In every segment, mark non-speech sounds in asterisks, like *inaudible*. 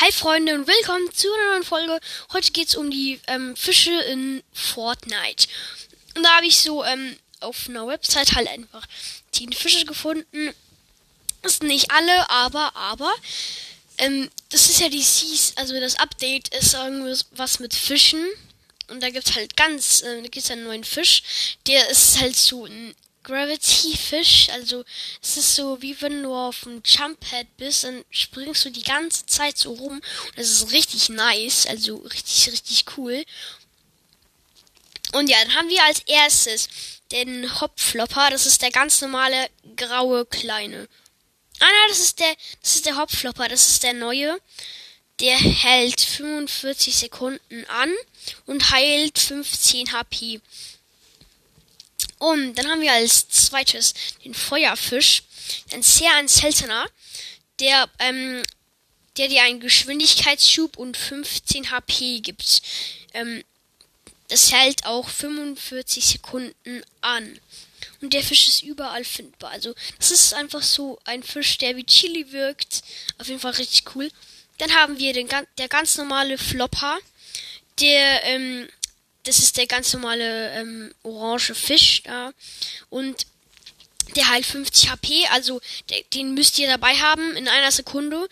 Hi Freunde und willkommen zu einer neuen Folge. Heute geht es um die ähm, Fische in Fortnite. Und da habe ich so ähm, auf einer Website halt einfach zehn Fische gefunden. Das sind nicht alle, aber, aber, ähm, das ist ja die Seas, also das Update ist irgendwas mit Fischen. Und da gibt es halt ganz, äh, da gibt's einen neuen Fisch. Der ist halt so ein Gravity Fish, also es ist so wie wenn du auf dem Jump Pad bist, dann springst du die ganze Zeit so rum. Und das ist richtig nice, also richtig, richtig cool. Und ja, dann haben wir als erstes den Hopflopper, das ist der ganz normale graue kleine. Ah nein, das ist der, das ist der Hopflopper, das ist der neue. Der hält 45 Sekunden an und heilt 15 HP. Und dann haben wir als zweites den Feuerfisch. Ein sehr ein seltener, der, ähm, der dir einen Geschwindigkeitsschub und 15 HP gibt. Ähm, das hält auch 45 Sekunden an. Und der Fisch ist überall findbar. Also, das ist einfach so ein Fisch, der wie Chili wirkt. Auf jeden Fall richtig cool. Dann haben wir den, der ganz normale Flopper. Der, ähm, das ist der ganz normale ähm, orange Fisch da. Und der heilt 50 HP, also der, den müsst ihr dabei haben in einer Sekunde.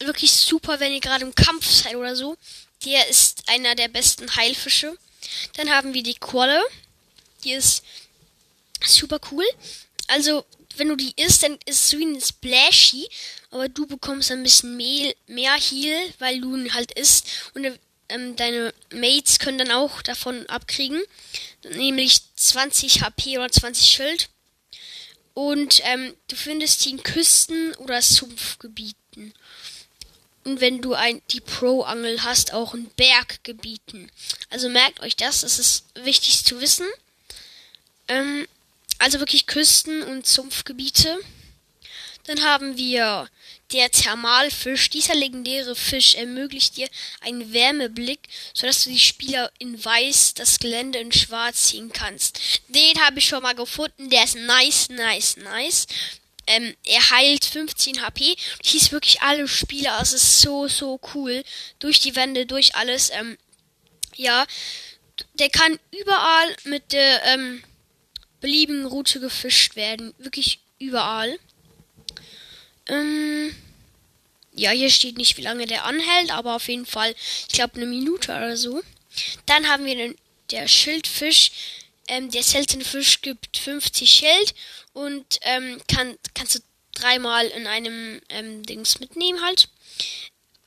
Wirklich super, wenn ihr gerade im Kampf seid oder so. Der ist einer der besten Heilfische. Dann haben wir die Qualle. Die ist super cool. Also, wenn du die isst, dann ist es wie ein Splashy, aber du bekommst ein bisschen mehr, mehr Heal, weil du ihn halt isst. Und ähm, deine Mates können dann auch davon abkriegen. Nämlich 20 HP oder 20 Schild. Und ähm, du findest die in Küsten- oder Sumpfgebieten. Und wenn du ein, die Pro-Angel hast, auch in Berggebieten. Also merkt euch das, das ist wichtig zu wissen. Ähm, also wirklich Küsten- und Sumpfgebiete. Dann haben wir der Thermalfisch. Dieser legendäre Fisch ermöglicht dir einen Wärmeblick, sodass du die Spieler in weiß das Gelände in schwarz ziehen kannst. Den habe ich schon mal gefunden. Der ist nice, nice, nice. Ähm, er heilt 15 HP. Hieß wirklich alle Spieler. Es ist so, so cool. Durch die Wände, durch alles. Ähm, ja. Der kann überall mit der ähm, beliebigen Route gefischt werden. Wirklich überall. Ähm, ja, hier steht nicht, wie lange der anhält, aber auf jeden Fall, ich glaube, eine Minute oder so. Dann haben wir den, der Schildfisch. Ähm, der seltene Fisch gibt 50 Schild und ähm, kann, kannst du dreimal in einem ähm, Dings mitnehmen halt.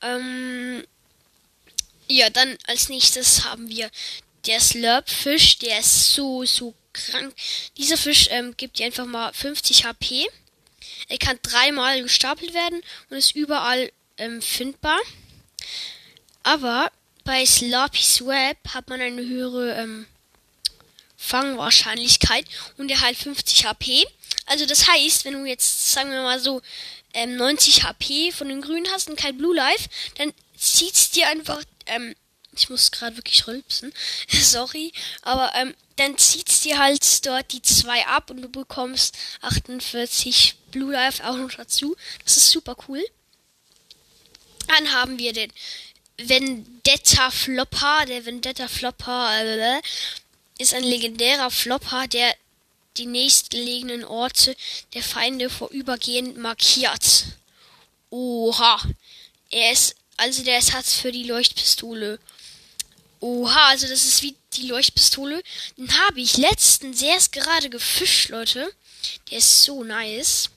Ähm, ja, dann als nächstes haben wir der Slurpfisch. Der ist so, so krank. Dieser Fisch ähm, gibt dir einfach mal 50 HP. Er kann dreimal gestapelt werden und ist überall ähm, findbar. Aber bei Sloppy Swap hat man eine höhere ähm, Fangwahrscheinlichkeit und er halt 50 HP. Also das heißt, wenn du jetzt, sagen wir mal so, ähm, 90 HP von den Grünen hast und kein Blue Life, dann zieht's dir einfach, ähm, ich muss gerade wirklich rülpsen, *laughs* sorry, aber ähm, dann zieht's dir halt dort die zwei ab und du bekommst 48 Blue Life auch noch dazu. Das ist super cool. Dann haben wir den Vendetta Flopper. Der Vendetta Flopper äh, ist ein legendärer Flopper, der die nächstgelegenen Orte der Feinde vorübergehend markiert. Oha. Er ist also der Ersatz für die Leuchtpistole. Oha, also das ist wie die Leuchtpistole. Den habe ich letztens erst gerade gefischt, Leute. Der ist so nice.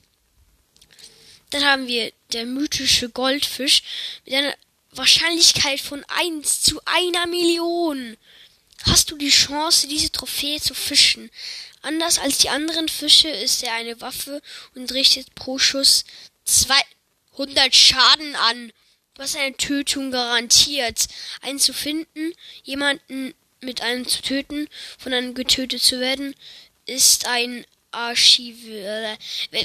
Dann haben wir der mythische Goldfisch mit einer Wahrscheinlichkeit von 1 zu einer Million. Hast du die Chance, diese Trophäe zu fischen? Anders als die anderen Fische ist er eine Waffe und richtet pro Schuss 200 Schaden an was eine Tötung garantiert. Einen zu finden, jemanden mit einem zu töten, von einem getötet zu werden, ist ein Archiv,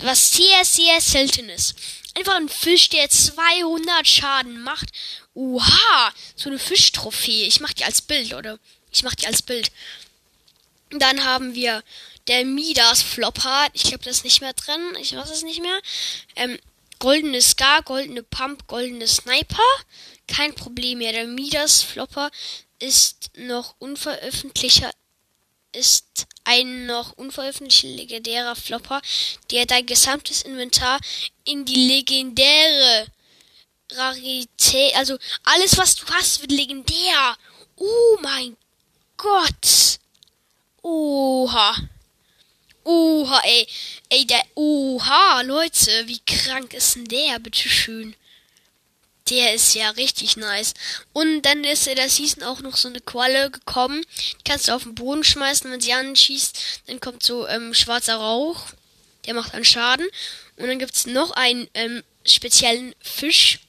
was sehr, sehr selten ist. Einfach ein Fisch, der 200 Schaden macht. Oha, so eine Fischtrophäe. Ich mach die als Bild, oder? Ich mach die als Bild. Dann haben wir der Midas Flopper. Ich glaube, das ist nicht mehr drin. Ich weiß es nicht mehr. Ähm, goldene Scar, goldene Pump, goldene Sniper. Kein Problem mehr. Der Midas Flopper ist noch unveröffentlichter ist ein noch unveröffentlichter legendärer Flopper, der dein gesamtes Inventar in die legendäre Rarität, also alles was du hast wird legendär. Oh mein Gott. Oha. Oha, ey. Ey, der. Oha, Leute, wie krank ist denn der, bitteschön. Der ist ja richtig nice. Und dann ist in der Season auch noch so eine Qualle gekommen. Die kannst du auf den Boden schmeißen, wenn sie anschießt. Dann kommt so ähm, schwarzer Rauch. Der macht dann Schaden. Und dann gibt's noch einen ähm, speziellen Fisch.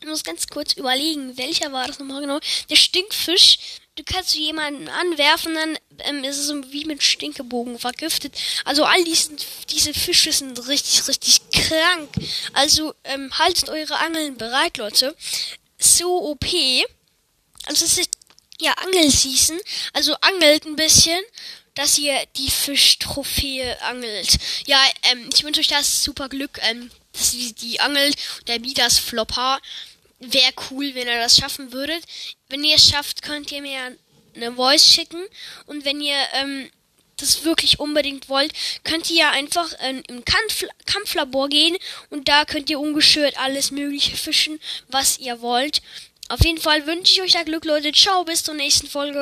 Ich muss ganz kurz überlegen, welcher war das nochmal genau? Der Stinkfisch du kannst jemanden anwerfen, dann ähm, ist es wie mit Stinkebogen vergiftet. Also all diesen, diese Fische sind richtig, richtig krank. Also ähm, haltet eure Angeln bereit, Leute. So OP. Also es ist ja Angelseason. Also angelt ein bisschen, dass ihr die Fischtrophäe angelt. Ja, ähm, ich wünsche euch das super Glück, ähm, dass ihr die angelt. Der Midas Flopper wäre cool, wenn ihr das schaffen würdet. Wenn ihr es schafft, könnt ihr mir eine Voice schicken. Und wenn ihr ähm, das wirklich unbedingt wollt, könnt ihr ja einfach ähm, im Kampf Kampflabor gehen und da könnt ihr ungeschürt alles Mögliche fischen, was ihr wollt. Auf jeden Fall wünsche ich euch da Glück, Leute. Ciao, bis zur nächsten Folge.